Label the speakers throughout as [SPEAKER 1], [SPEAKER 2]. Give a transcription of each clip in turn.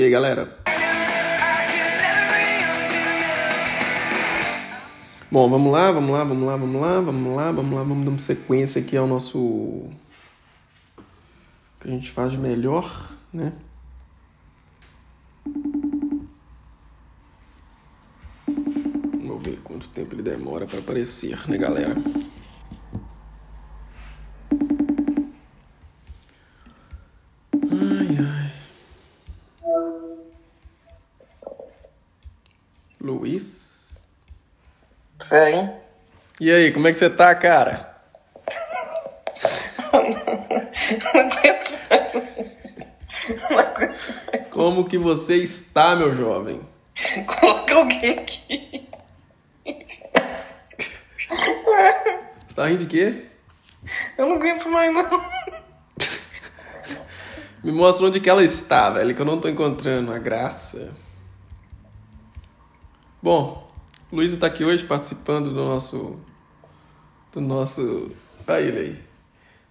[SPEAKER 1] E aí, galera? Bom, vamos lá, vamos lá, vamos lá, vamos lá, vamos lá, vamos lá, vamos dar sequência aqui ao nosso. que a gente faz melhor, né? Tempo ele demora para aparecer, né, galera? Ai, ai. Luiz?
[SPEAKER 2] Sei.
[SPEAKER 1] E aí, como é que você tá, cara?
[SPEAKER 2] Não aguento mais. Não aguento mais.
[SPEAKER 1] Como que você está, meu jovem?
[SPEAKER 2] Coloca alguém aqui.
[SPEAKER 1] Você tá rindo de quê?
[SPEAKER 2] Eu não aguento mais, não.
[SPEAKER 1] Me mostra onde que ela está, velho, que eu não tô encontrando a graça. Bom, Luiz está aqui hoje participando do nosso. Do nosso. Olha ele aí.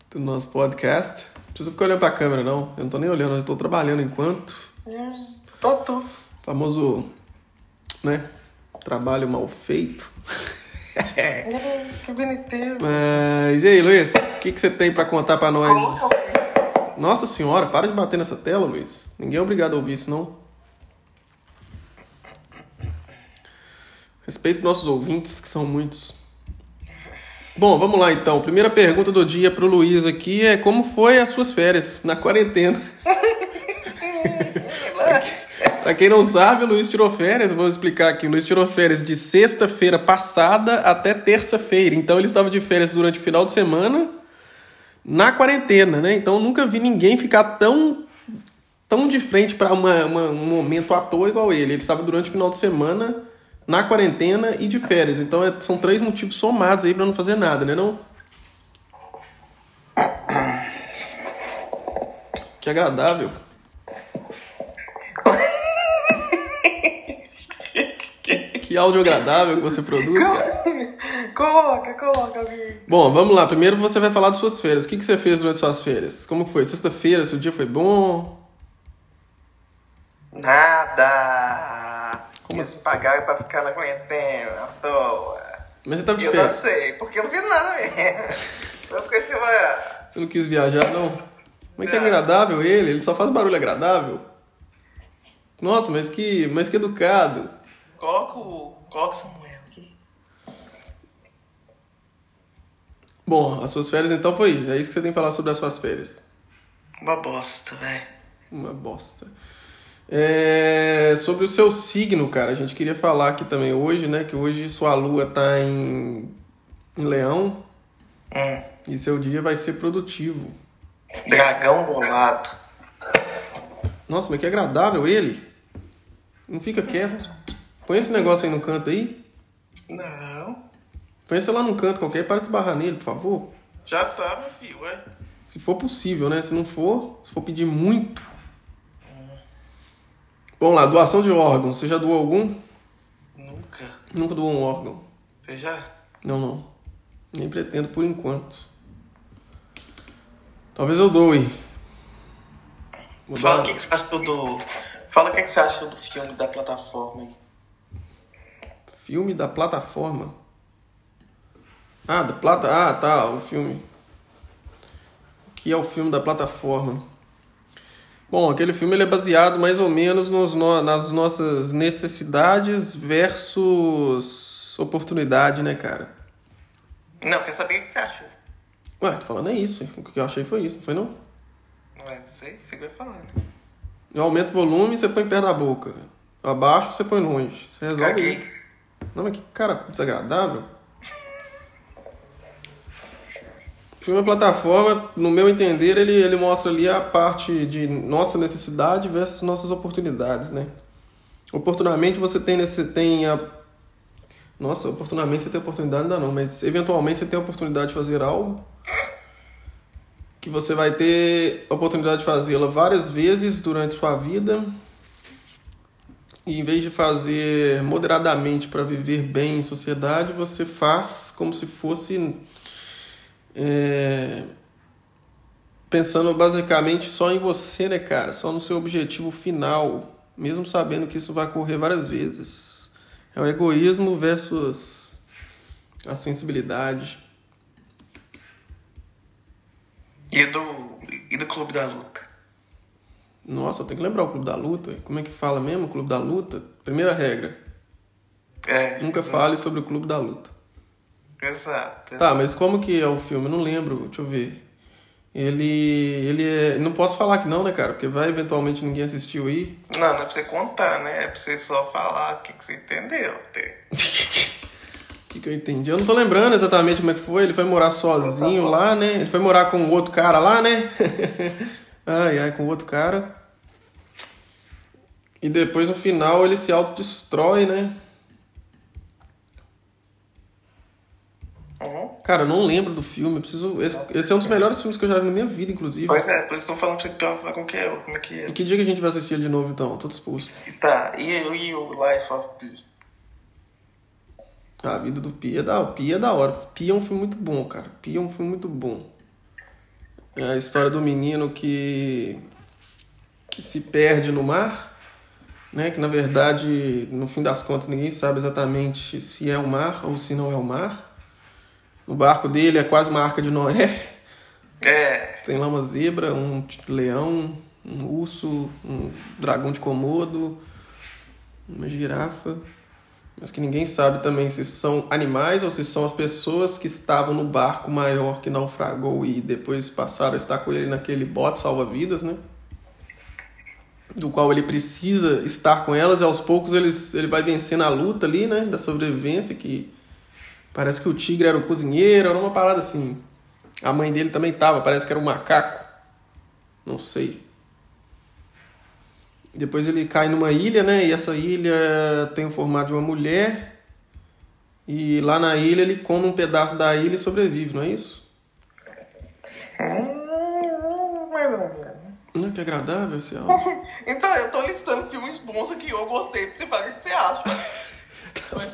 [SPEAKER 1] Do nosso podcast. Não precisa ficar olhando pra câmera, não. Eu não tô nem olhando, eu tô trabalhando enquanto.
[SPEAKER 2] Tô, tô.
[SPEAKER 1] Famoso. Né? Trabalho mal feito.
[SPEAKER 2] Que bonitinho.
[SPEAKER 1] Mas e aí, Luiz? O que, que você tem pra contar pra nós? Nossa senhora, para de bater nessa tela, Luiz. Ninguém é obrigado a ouvir isso, não. Respeito nossos ouvintes, que são muitos. Bom, vamos lá então. Primeira pergunta do dia pro Luiz aqui é como foi as suas férias na quarentena? Pra quem não sabe, o Luiz tirou férias, vou explicar aqui. O Luiz tirou férias de sexta-feira passada até terça-feira. Então ele estava de férias durante o final de semana na quarentena, né? Então nunca vi ninguém ficar tão tão de frente para um momento à toa igual ele. Ele estava durante o final de semana na quarentena e de férias. Então é- são três motivos somados aí para não fazer nada, né não? Que agradável. Que áudio agradável que você produz, cara.
[SPEAKER 2] Coloca, coloca alguém.
[SPEAKER 1] Bom, vamos lá. Primeiro você vai falar das suas férias. O que, que você fez durante suas férias? Como foi? Sexta-feira, seu dia foi bom?
[SPEAKER 2] Nada.
[SPEAKER 1] Como
[SPEAKER 2] Eles
[SPEAKER 1] assim?
[SPEAKER 2] pagaram pra ficar na quarentena, à toa.
[SPEAKER 1] Mas você tava de
[SPEAKER 2] Eu
[SPEAKER 1] férias.
[SPEAKER 2] dancei, porque eu não fiz nada mesmo. Eu fiquei assim,
[SPEAKER 1] Você não quis viajar, não? Mas que
[SPEAKER 2] Não.
[SPEAKER 1] agradável ele, ele só faz barulho agradável. Nossa, mas que, mas que educado.
[SPEAKER 2] Coloca o. Coloca essa mulher aqui.
[SPEAKER 1] Bom, as suas férias então foi isso. É isso que você tem que falar sobre as suas férias.
[SPEAKER 2] Uma bosta, velho.
[SPEAKER 1] Uma bosta. É, sobre o seu signo, cara, a gente queria falar aqui também hoje, né? Que hoje sua lua tá em, em leão
[SPEAKER 2] Hum.
[SPEAKER 1] e seu dia vai ser produtivo.
[SPEAKER 2] Dragão bolado.
[SPEAKER 1] Nossa, mas que agradável ele. Não fica quieto. Põe esse negócio aí no canto aí.
[SPEAKER 2] Não.
[SPEAKER 1] Põe esse lá no canto qualquer para de esbarrar nele, por favor.
[SPEAKER 2] Já tá, meu filho, ué.
[SPEAKER 1] Se for possível, né? Se não for, se for pedir muito. Vamos lá, doação de órgãos. Você já doou algum?
[SPEAKER 2] Nunca.
[SPEAKER 1] Nunca doou um órgão.
[SPEAKER 2] Você já?
[SPEAKER 1] Não, não. Nem pretendo por enquanto. Talvez eu doe. Vou
[SPEAKER 2] Fala o que, que você achou do. Fala o que, que você achou do filme da plataforma aí.
[SPEAKER 1] Filme da plataforma. Ah, da plata. Ah, tá, o filme. O que é o filme da plataforma? Bom, aquele filme ele é baseado mais ou menos nos no- nas nossas necessidades versus oportunidade, né, cara?
[SPEAKER 2] Não, quer saber o que você achou?
[SPEAKER 1] Ué, tô falando é isso. O que eu achei foi isso, não foi não?
[SPEAKER 2] Não é, sei, você vai falando.
[SPEAKER 1] Eu aumento o volume você põe perto da boca. Abaixo você põe longe. Você resolve.
[SPEAKER 2] Caguei.
[SPEAKER 1] Não, mas que cara desagradável. Filme é plataforma, no meu entender, ele, ele mostra ali a parte de nossa necessidade versus nossas oportunidades, né? Oportunamente você tem, nesse, tem a. Nossa, oportunamente você tem oportunidade ainda não, mas eventualmente você tem a oportunidade de fazer algo que você vai ter a oportunidade de fazê-la várias vezes durante sua vida E em vez de fazer moderadamente para viver bem em sociedade, você faz como se fosse é, pensando basicamente só em você, né, cara? Só no seu objetivo final, mesmo sabendo que isso vai ocorrer várias vezes. É o egoísmo versus a sensibilidade.
[SPEAKER 2] E do, e do Clube da Luta?
[SPEAKER 1] Nossa, eu tenho que lembrar o Clube da Luta. Como é que fala mesmo o Clube da Luta? Primeira regra:
[SPEAKER 2] É.
[SPEAKER 1] nunca
[SPEAKER 2] exato.
[SPEAKER 1] fale sobre o Clube da Luta.
[SPEAKER 2] Exato.
[SPEAKER 1] Tá, mas como que é o filme? Eu não lembro, deixa eu ver. Ele. Ele é. Não posso falar que não, né, cara? Porque vai eventualmente ninguém assistiu aí.
[SPEAKER 2] Não, não é pra você contar, né? É pra você só falar o que, que você entendeu.
[SPEAKER 1] O que, que eu entendi? Eu não tô lembrando exatamente como é que foi. Ele foi morar sozinho lá, né? Ele foi morar com o outro cara lá, né? ai, ai, com o outro cara. E depois no final ele se autodestrói, né?
[SPEAKER 2] Uhum.
[SPEAKER 1] Cara, eu não lembro do filme. Eu preciso. Esse, esse é um dos melhores filmes que eu já vi na minha vida, inclusive.
[SPEAKER 2] Pois é, por isso eu tô falando pra você falar como que é, como é que é.
[SPEAKER 1] E que dia que a gente vai assistir ele de novo, então? Tô disposto.
[SPEAKER 2] E tá, e, e o Life of Pi?
[SPEAKER 1] A vida do Pi é da, o Pi é da hora. Pi é um filme muito bom, cara. Pi é um filme muito bom. É a história do menino que que se perde no mar, né? Que na verdade, no fim das contas, ninguém sabe exatamente se é o mar ou se não é o mar. O barco dele é quase uma arca de Noé.
[SPEAKER 2] É,
[SPEAKER 1] Tem lá uma zebra, um leão, um urso, um dragão de Komodo, uma girafa. Mas que ninguém sabe também se são animais ou se são as pessoas que estavam no barco maior que naufragou e depois passaram a estar com ele naquele bote salva-vidas, né? Do qual ele precisa estar com elas e aos poucos ele, ele vai vencendo a luta ali, né? Da sobrevivência, que parece que o tigre era o cozinheiro, era uma parada assim. A mãe dele também tava, parece que era um macaco. Não sei. Depois ele cai numa ilha, né? E essa ilha tem o formato de uma mulher. E lá na ilha ele come um pedaço da ilha e sobrevive, não é isso?
[SPEAKER 2] Menos.
[SPEAKER 1] Não, que agradável esse áudio.
[SPEAKER 2] Então, eu tô listando filmes bons aqui, eu gostei, pra você falar o que você acha.
[SPEAKER 1] tá bom.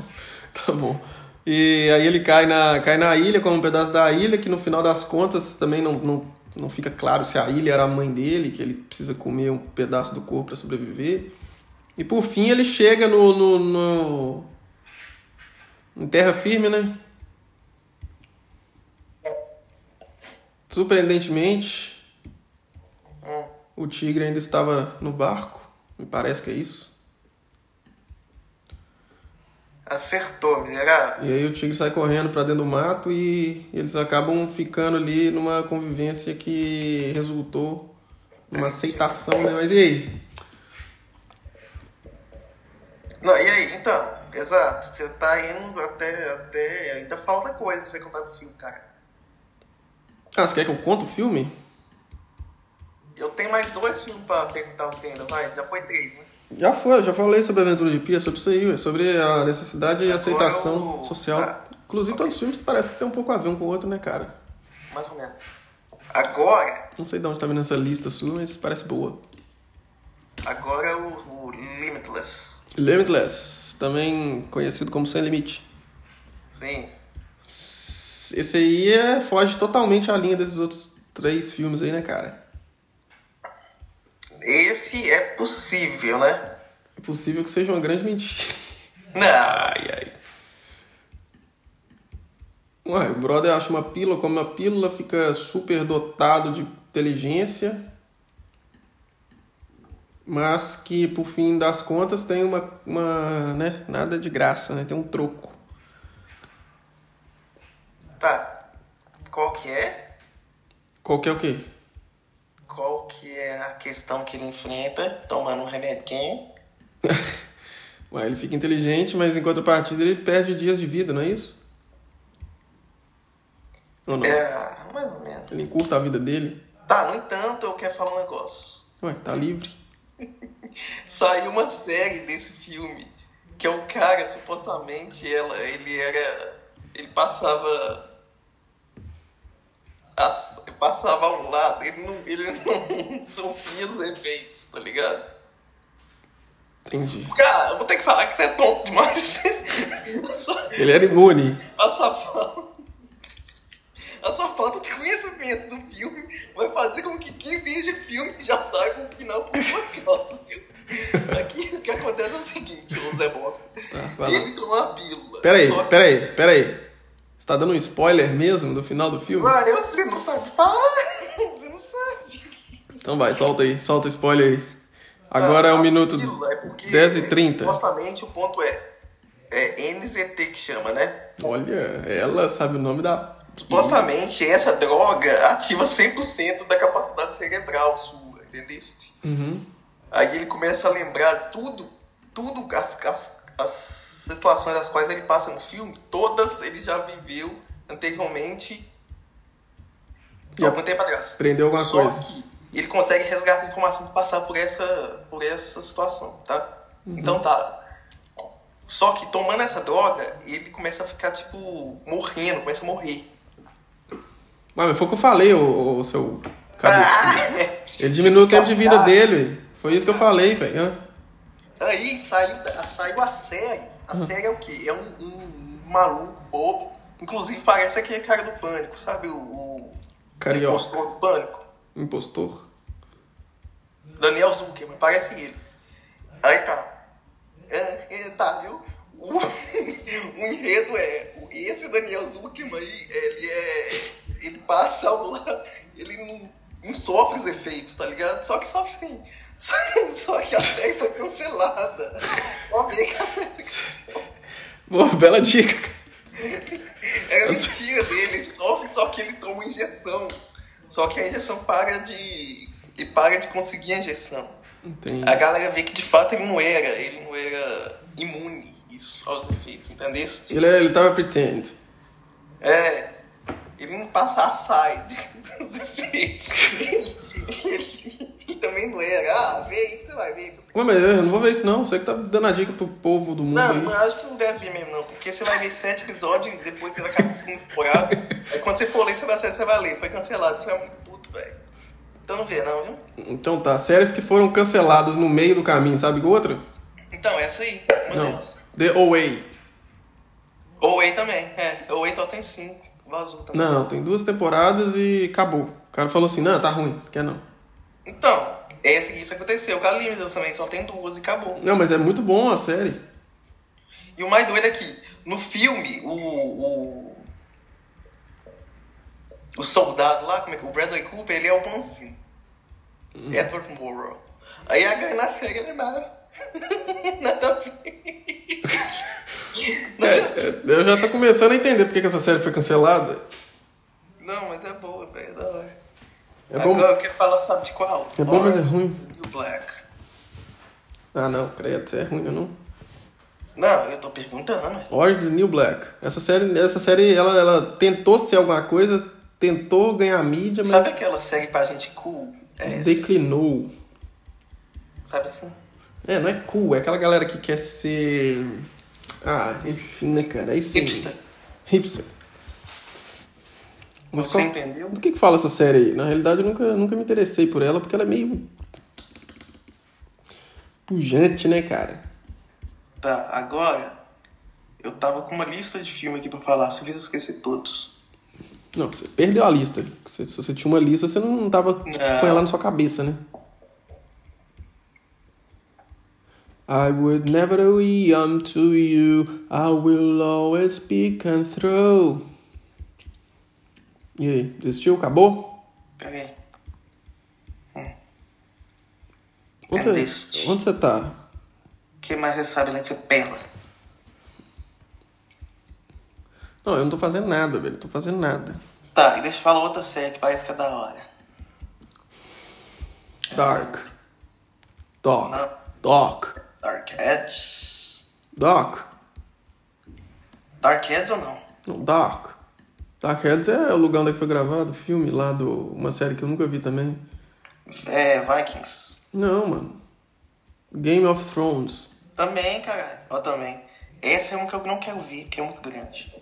[SPEAKER 1] Tá bom. E aí ele cai na, cai na ilha, come um pedaço da ilha, que no final das contas também não, não, não fica claro se a ilha era a mãe dele, que ele precisa comer um pedaço do corpo para sobreviver. E por fim ele chega no, no, no- em terra firme, né? Surpreendentemente. O tigre ainda estava no barco. Me parece que é isso.
[SPEAKER 2] Acertou, miserável.
[SPEAKER 1] E aí o tigre sai correndo pra dentro do mato e eles acabam ficando ali numa convivência que resultou numa aceitação, né? Mas e aí?
[SPEAKER 2] Não, e aí, então, exato, você tá indo até, até, ainda falta coisa pra você contar do filme, cara.
[SPEAKER 1] Ah, você quer que eu conte o filme?
[SPEAKER 2] Eu tenho mais dois filmes pra perguntar você ainda, vai, já foi três, né?
[SPEAKER 1] Já foi, eu já falei sobre a aventura de Pia, sobre isso aí, ué, sobre a necessidade e aceitação
[SPEAKER 2] o-
[SPEAKER 1] social.
[SPEAKER 2] ah,
[SPEAKER 1] Inclusive, todos os filmes parece que tem um pouco a ver um com o outro, né, cara?
[SPEAKER 2] Mais ou menos. Agora,
[SPEAKER 1] Não sei de onde tá vindo essa lista sua, mas parece boa.
[SPEAKER 2] agora o, o Limitless.
[SPEAKER 1] Limitless, também conhecido como Sem Limite.
[SPEAKER 2] Sim.
[SPEAKER 1] Esse aí é, foge totalmente à linha desses outros três filmes aí, né, cara?
[SPEAKER 2] Esse é possível, né?
[SPEAKER 1] É possível que seja uma grande mentira.
[SPEAKER 2] Não.
[SPEAKER 1] Ai, ai. Ué, o brother acha uma pílula, come uma pílula, fica super dotado de inteligência, mas que por fim das contas tem uma, uma né, nada de graça, né? Tem um troco.
[SPEAKER 2] Tá. Qual que é?
[SPEAKER 1] Qual que é o quê?
[SPEAKER 2] Qual que é a questão que ele enfrenta tomando um remedinho?
[SPEAKER 1] Ué, ele fica inteligente, mas em contrapartida ele perde dias de vida, não é isso? Ou não?
[SPEAKER 2] É, mais ou menos.
[SPEAKER 1] Ele encurta a vida dele.
[SPEAKER 2] Tá, no entanto, eu quero falar um negócio.
[SPEAKER 1] Ué, tá livre.
[SPEAKER 2] Saiu uma série desse filme que é o cara, supostamente, ela, ele era. Ele passava. As- passava ao lado, ele não, ele não sofria dos efeitos, tá ligado?
[SPEAKER 1] Entendi.
[SPEAKER 2] Cara, eu vou ter que falar que você é tonto demais. a,
[SPEAKER 1] Ele era imune.
[SPEAKER 2] a sua falta. A sua falta de conhecimento do filme vai fazer com que quem veja o filme já saiba o final por sua causa, viu? Aqui o que acontece é o seguinte, ô Zé Bosta.
[SPEAKER 1] Tá.
[SPEAKER 2] Ele toma uma pílula.
[SPEAKER 1] Peraí,
[SPEAKER 2] Só
[SPEAKER 1] peraí, peraí. Você tá dando um spoiler mesmo do final do filme?
[SPEAKER 2] Mano, eu sei, não sabe falar. Você não sabe.
[SPEAKER 1] Então vai, solta aí, solta o spoiler aí. Agora é o
[SPEAKER 2] Ah,
[SPEAKER 1] minuto
[SPEAKER 2] é porque,
[SPEAKER 1] 10 e 30.
[SPEAKER 2] Supostamente o ponto é. É NZT que chama, né?
[SPEAKER 1] Olha, ela sabe o nome da.
[SPEAKER 2] Supostamente essa droga ativa 100% da capacidade cerebral sua, entendeu?
[SPEAKER 1] Uhum.
[SPEAKER 2] Aí ele começa a lembrar tudo, tudo, as, as, as situações das quais ele passa no filme, todas ele já viveu anteriormente,
[SPEAKER 1] E
[SPEAKER 2] algum tempo atrás.
[SPEAKER 1] aprendeu alguma
[SPEAKER 2] Só
[SPEAKER 1] coisa.
[SPEAKER 2] que ele consegue resgatar informação para passar por essa, por essa situação, tá?
[SPEAKER 1] Uhum.
[SPEAKER 2] Então tá. Só que tomando essa droga, ele começa a ficar, tipo, morrendo, começa a morrer.
[SPEAKER 1] Mas foi o que eu falei, ô, ô, seu cabeça.
[SPEAKER 2] Ah,
[SPEAKER 1] Ele diminui o tempo de vida
[SPEAKER 2] Ah,
[SPEAKER 1] dele. Foi isso que eu falei, velho.
[SPEAKER 2] Aí saiu, saiu a série. A série é o quê? É um, um maluco bobo. Inclusive parece aquele cara do pânico, sabe? O, o
[SPEAKER 1] Carioca.
[SPEAKER 2] impostor do pânico.
[SPEAKER 1] Impostor.
[SPEAKER 2] Daniel Zuckerman, parece ele. Aí tá. É, tá, viu? O, o enredo é. Esse Daniel Zuckerman aí, ele é. Ele passa ao lado. Ele não, não sofre os efeitos, tá ligado? Só que sofre sim. Só, que a série foi cancelada. Ver que a série.
[SPEAKER 1] Pô, bela dica. cara.
[SPEAKER 2] Era mentira dele, ele sofre, só que ele toma injeção. Só que a injeção para de. E para de conseguir a injeção.
[SPEAKER 1] Entendi.
[SPEAKER 2] A galera vê que de fato ele não era, ele não era imune isso, aos efeitos, entendeu?
[SPEAKER 1] Ele, ele tava pretend.
[SPEAKER 2] É. Ele não passa a side dos efeitos. Ele, ele- ele também não era. Ah, vê aí você vai ver.
[SPEAKER 1] Ué, mas eu não vou ver isso não. Você que tá dando a dica pro povo do mundo
[SPEAKER 2] Não,
[SPEAKER 1] aí.
[SPEAKER 2] acho que não deve ver mesmo, não. Porque você vai ver sete episódios e depois você vai cair na segunda temporada. Aí quando você for ler, você vai, você vai ler. Foi cancelado, você vai muito puto, velho. Então não vê, não, viu?
[SPEAKER 1] Então tá, séries que foram canceladas no meio do caminho, sabe que outra?
[SPEAKER 2] Então, essa aí, uma
[SPEAKER 1] Não.
[SPEAKER 2] delas.
[SPEAKER 1] The Away.
[SPEAKER 2] Owei também, é. Owei só tem cinco. Vazou também.
[SPEAKER 1] Não, tem duas temporadas e acabou. O cara falou assim, não, tá ruim, quer não.
[SPEAKER 2] Então, é esse- isso aconteceu. Com a Limited também só tem duas e acabou.
[SPEAKER 1] Não, mas é muito bom a série.
[SPEAKER 2] E o mais doido é que, no filme, o. O, o soldado lá, como é que o Bradley Cooper, ele é o bonzinho. Edward Morrow. Aí a ganha na série ele é. Nada a ver. Nada a ver.
[SPEAKER 1] É, eu já tô começando a entender porque que essa série foi cancelada.
[SPEAKER 2] Não, mas é boa, velho. da hora.
[SPEAKER 1] É bom.
[SPEAKER 2] Agora eu quero falar, sabe de qual?
[SPEAKER 1] É bom, mas é ruim.
[SPEAKER 2] New Black.
[SPEAKER 1] Ah, não, credo, isso é ruim, não.
[SPEAKER 2] Não, eu tô perguntando.
[SPEAKER 1] Orange New Black. Essa série, essa série ela, ela tentou ser alguma coisa, tentou ganhar mídia, mas
[SPEAKER 2] Sabe aquela série pra gente cool? É
[SPEAKER 1] declinou.
[SPEAKER 2] Sabe assim?
[SPEAKER 1] É, não é cool, é aquela galera que quer ser. Ah, enfim, né, cara? Aí sim.
[SPEAKER 2] Hipster.
[SPEAKER 1] Hipster. Mas
[SPEAKER 2] Você
[SPEAKER 1] qual-
[SPEAKER 2] entendeu?
[SPEAKER 1] Do que que fala essa série aí? Na realidade, eu nunca, nunca me interessei por ela, porque ela é meio. pujante, né, cara?
[SPEAKER 2] Tá, agora eu tava com uma lista de filme aqui pra falar, se eu esqueci todos.
[SPEAKER 1] Não, você perdeu a lista. Se, se você tinha uma lista, você não tava com ela na sua cabeça, né? I would never yum to you. I will always speak and throw. E aí, desistiu? Acabou?
[SPEAKER 2] Peraí.
[SPEAKER 1] Onde você,
[SPEAKER 2] Desisti.
[SPEAKER 1] onde você tá?
[SPEAKER 2] Que mais você sabe além de ser?
[SPEAKER 1] Não, eu não tô fazendo nada, velho. Não tô fazendo nada.
[SPEAKER 2] Tá, e deixa eu falar outra série que parece que é da hora.
[SPEAKER 1] Dark. Doc.
[SPEAKER 2] Não.
[SPEAKER 1] Doc.
[SPEAKER 2] Dark Edge.
[SPEAKER 1] Doc.
[SPEAKER 2] Dark Edge ou não?
[SPEAKER 1] Não, Dark. Dark Heads é o lugar onde que foi gravado o filme lá do. Uma série que eu nunca vi também.
[SPEAKER 2] É, Vikings.
[SPEAKER 1] Não, mano. Game of Thrones.
[SPEAKER 2] Também, caralho. Ó, também. Essa é uma que eu não quero ver, porque é muito grande.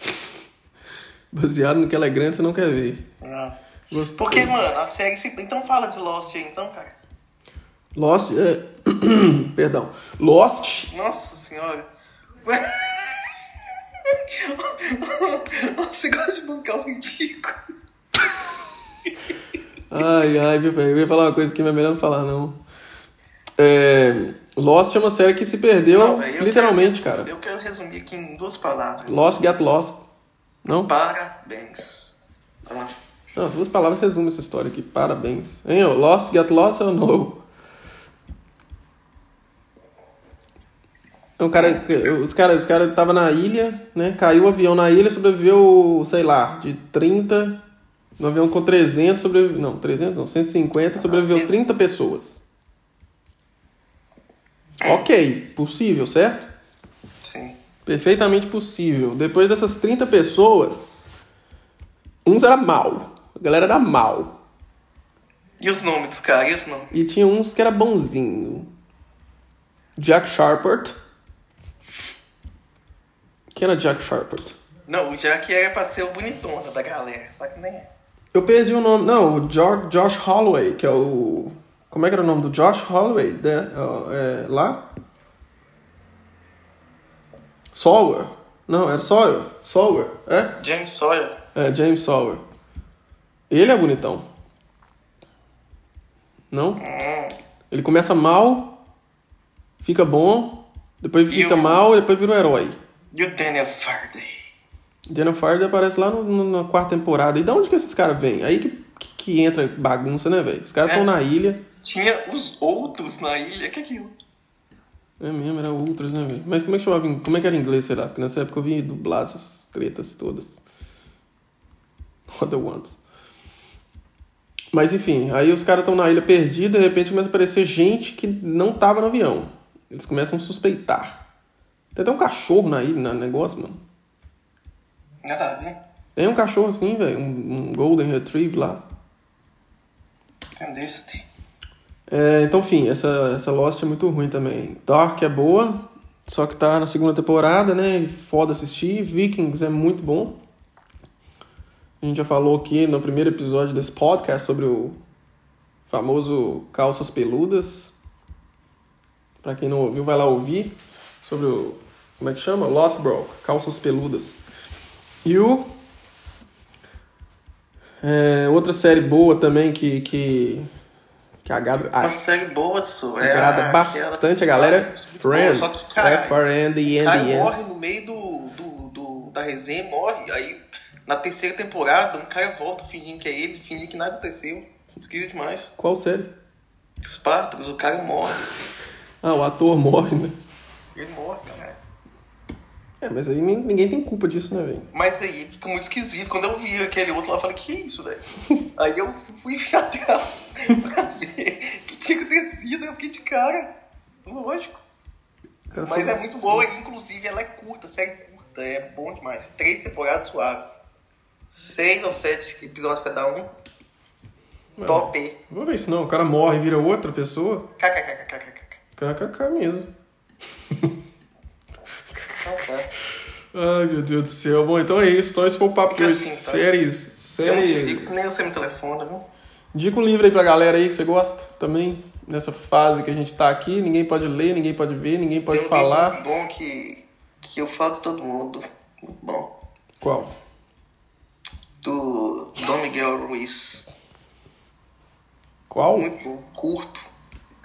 [SPEAKER 1] Baseado no que ela é grande, você não quer ver.
[SPEAKER 2] Não.
[SPEAKER 1] Gostei.
[SPEAKER 2] Porque, mano, a série. se- Então fala de Lost aí, então, cara.
[SPEAKER 1] Lost. É... Perdão. Lost.
[SPEAKER 2] Nossa senhora. Você gosta de bancar o ridículo.
[SPEAKER 1] Ai, ai, viu, velho? Eu ia falar uma coisa que é melhor não falar, não. É... Lost é uma série que se perdeu
[SPEAKER 2] Não, eu
[SPEAKER 1] literalmente,
[SPEAKER 2] quero-
[SPEAKER 1] cara.
[SPEAKER 2] Eu quero resumir aqui em duas palavras.
[SPEAKER 1] Lost, get lost. Não?
[SPEAKER 2] Parabéns. Vai lá.
[SPEAKER 1] Não, duas palavras resumem essa história aqui. Parabéns. Hein, ó, Lost, get lost ou no? Um cara, os caras os cara estavam na ilha, né? Caiu o avião na ilha, sobreviveu, sei lá, de 30. No avião com 300, sobreviveu. Não, 300 não, 150, sobreviveu 30 pessoas. Ok, possível, certo?
[SPEAKER 2] Sim.
[SPEAKER 1] Perfeitamente possível. Depois dessas 30 pessoas, uns era mal. A galera era mal.
[SPEAKER 2] E os nomes dos caras? E os nomes?
[SPEAKER 1] E tinha uns que era bonzinho. Jack Sharpert. Quem era Jack Sharpert?
[SPEAKER 2] Não, o Jack era pra ser o bonitona da galera, só que nem é.
[SPEAKER 1] Eu perdi o nome. Não, o Jo- Josh Holloway, que é o. Como é que era o nome do Josh Holloway? né? É, lá? Sawyer. Não, era Sawyer. Sawyer, é?
[SPEAKER 2] James Sawyer.
[SPEAKER 1] É, James Sawyer. Ele é bonitão. Não?
[SPEAKER 2] Hum.
[SPEAKER 1] Ele começa mal, fica bom, depois fica mal e depois vira um herói.
[SPEAKER 2] E o Daniel Farley.
[SPEAKER 1] Jennifer Farley aparece lá no- no- na quarta temporada. E de onde que esses caras vêm? Aí que, que, que entra bagunça, né, velho? Os caras
[SPEAKER 2] É.
[SPEAKER 1] estão na ilha.
[SPEAKER 2] Tinha os outros na ilha, que é aquilo?
[SPEAKER 1] É mesmo, era outros, né, velho? Mas como é que chamava? Como é que era em inglês, será? Porque nessa época eu vi dublado essas tretas todas. Other ones. Mas enfim, aí os caras estão na ilha perdida, de repente começa a aparecer gente que não tava no avião. Eles começam a suspeitar. Tem até um cachorro na ilha, no negócio, mano.
[SPEAKER 2] Nada a ver.
[SPEAKER 1] Tem um cachorro assim, velho, um, um Golden Retriever lá.
[SPEAKER 2] Entendeste?
[SPEAKER 1] É, então, enfim, essa, essa Lost é muito ruim também. Dark é boa, só que tá na segunda temporada, né? Foda assistir. Vikings é muito bom. A gente já falou aqui no primeiro episódio desse podcast sobre o famoso Calças Peludas. Pra quem não ouviu, vai lá ouvir. Sobre o. Como é que chama? Lothbrok, Calças Peludas. E o. é, outra série boa também que. que, que agrada,
[SPEAKER 2] Uma série boa, Su. É
[SPEAKER 1] agrada
[SPEAKER 2] aquela-
[SPEAKER 1] bastante a galera.
[SPEAKER 2] Muito boa,
[SPEAKER 1] Friends.
[SPEAKER 2] Só que, cara,
[SPEAKER 1] F-R-N-D
[SPEAKER 2] o cara
[SPEAKER 1] N
[SPEAKER 2] morre no meio do, do, do- da resenha, morre. Aí, na terceira temporada, um cara volta fingindo que é ele, fingindo que nada aconteceu. Esquisito demais.
[SPEAKER 1] Qual série?
[SPEAKER 2] Spartacus, o cara morre.
[SPEAKER 1] Ah, o ator morre, né?
[SPEAKER 2] Ele morre, cara.
[SPEAKER 1] É, mas aí nin- ninguém tem culpa disso, né, velho?
[SPEAKER 2] Mas aí fica muito esquisito. Quando eu vi aquele outro lá, eu falei, que isso, velho? aí eu fui ver atrás pra ver que tinha acontecido. Eu fiquei de cara. Lógico.
[SPEAKER 1] Cara
[SPEAKER 2] Mas é muito
[SPEAKER 1] assim.
[SPEAKER 2] boa, inclusive ela é curta, série curta, é bom demais. Três temporadas suave. Seis ou sete episódios cada um.
[SPEAKER 1] É.
[SPEAKER 2] Top.
[SPEAKER 1] Vou ver isso não. O cara morre e vira outra pessoa.
[SPEAKER 2] KKKKKK.
[SPEAKER 1] KKK mesmo. Ai, meu Deus do céu. Bom, então é isso. Então esse foi o papo de hoje.
[SPEAKER 2] assim, tá?
[SPEAKER 1] Séries.
[SPEAKER 2] Eu não te
[SPEAKER 1] Séries.
[SPEAKER 2] digo que nem eu sei meu telefone, viu?
[SPEAKER 1] Indica um livro aí pra galera aí que você gosta também. Nessa fase que a gente tá aqui. Ninguém pode ler, ninguém pode ver, ninguém pode
[SPEAKER 2] Tem um livro
[SPEAKER 1] falar.
[SPEAKER 2] muito bom que, que eu falo com todo mundo. Muito bom.
[SPEAKER 1] Qual?
[SPEAKER 2] Do Dom Miguel Ruiz.
[SPEAKER 1] Qual?
[SPEAKER 2] Muito bom. Curto.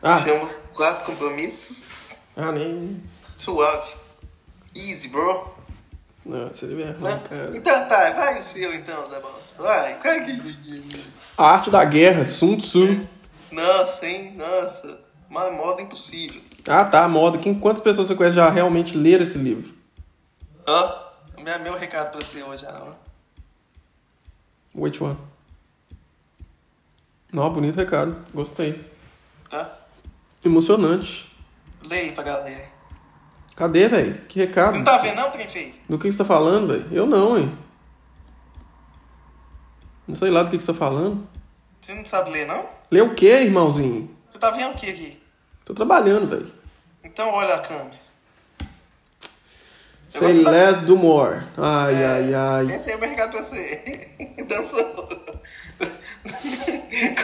[SPEAKER 1] Ah,
[SPEAKER 2] Chama Quatro Compromissos.
[SPEAKER 1] ah, nem.
[SPEAKER 2] Suave. Easy, bro.
[SPEAKER 1] Não, você deve cara.
[SPEAKER 2] Então tá, vai o seu então, Zé Bosta. Vai, qual é que.
[SPEAKER 1] A Arte da Guerra, Sun Tzu.
[SPEAKER 2] Nossa, hein? Nossa. Uma moda impossível.
[SPEAKER 1] Ah, tá, moda. Quem, quantas pessoas você conhece já realmente leram esse livro?
[SPEAKER 2] Hã? Meu, meu recado pra você hoje, ó.
[SPEAKER 1] Which one? Não, bonito recado. Gostei.
[SPEAKER 2] Tá?
[SPEAKER 1] Emocionante.
[SPEAKER 2] Leia pra galera.
[SPEAKER 1] Cadê, velho? Que recado?
[SPEAKER 2] Você não tá vendo não, trem feio?
[SPEAKER 1] Do que você tá falando, velho? Eu não, hein? Não sei lá do que você tá falando.
[SPEAKER 2] Você não sabe ler, não?
[SPEAKER 1] Lê o quê, irmãozinho?
[SPEAKER 2] Você tá vendo o que aqui?
[SPEAKER 1] Tô trabalhando, velho.
[SPEAKER 2] Então olha a câmera.
[SPEAKER 1] Say less, do more. Ai,
[SPEAKER 2] É,
[SPEAKER 1] ai, ai.
[SPEAKER 2] Esse é o meu recado pra você. Dançou.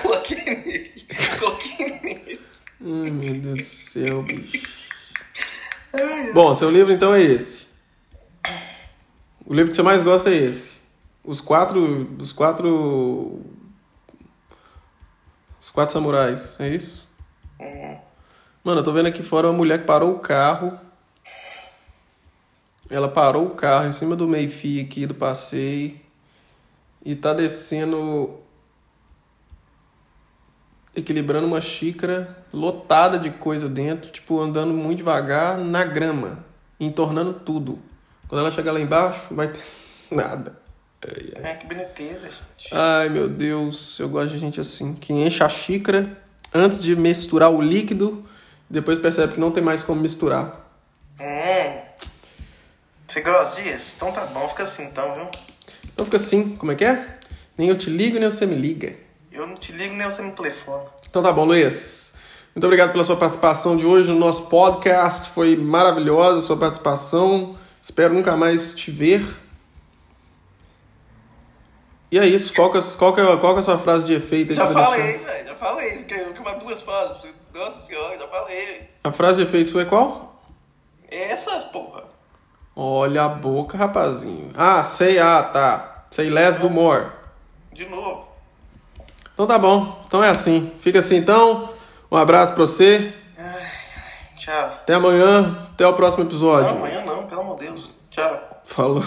[SPEAKER 2] Coloquei nele. Coloquei nele.
[SPEAKER 1] Ai, meu Deus do céu, bicho. Bom, seu livro então é esse. O livro que você mais gosta é esse. Os quatro. Os quatro. Os quatro samurais, é isso? Mano, eu tô vendo aqui fora uma mulher que parou o carro. Ela parou o carro em cima do meio-fio aqui do passeio. E tá descendo. Equilibrando uma xícara lotada de coisa dentro, tipo, andando muito devagar na grama, entornando tudo. Quando ela chegar lá embaixo, vai ter nada. Ai, ai.
[SPEAKER 2] É, que boniteza, gente.
[SPEAKER 1] Ai, meu Deus, eu gosto de gente assim, que enche a xícara antes de misturar o líquido, depois percebe que não tem mais como misturar.
[SPEAKER 2] Hum. Você gosta disso? Então tá bom, fica assim então, viu?
[SPEAKER 1] Então fica assim, como é que é? Nem eu te ligo, nem você me liga.
[SPEAKER 2] Eu não te ligo nem você me telefona.
[SPEAKER 1] Então tá bom, Luiz. Muito obrigado pela sua participação de hoje no nosso podcast. Foi maravilhosa a sua participação. Espero nunca mais te ver. E é isso. Qual que é, qual que é, qual que é a sua frase de efeito?
[SPEAKER 2] Já falei, velho, já falei. Eu que duas fases. Nossa senhora, já falei.
[SPEAKER 1] A frase de efeito sua é qual?
[SPEAKER 2] Essa, porra.
[SPEAKER 1] Olha a boca, rapazinho. Ah, sei, ah, tá. Sei less do more.
[SPEAKER 2] De novo.
[SPEAKER 1] Então tá bom. Então é assim. Fica assim então. Um abraço pra você.
[SPEAKER 2] Tchau.
[SPEAKER 1] Até amanhã. Até o próximo episódio.
[SPEAKER 2] Não, amanhã não, pelo amor de Deus. Tchau.
[SPEAKER 1] Falou.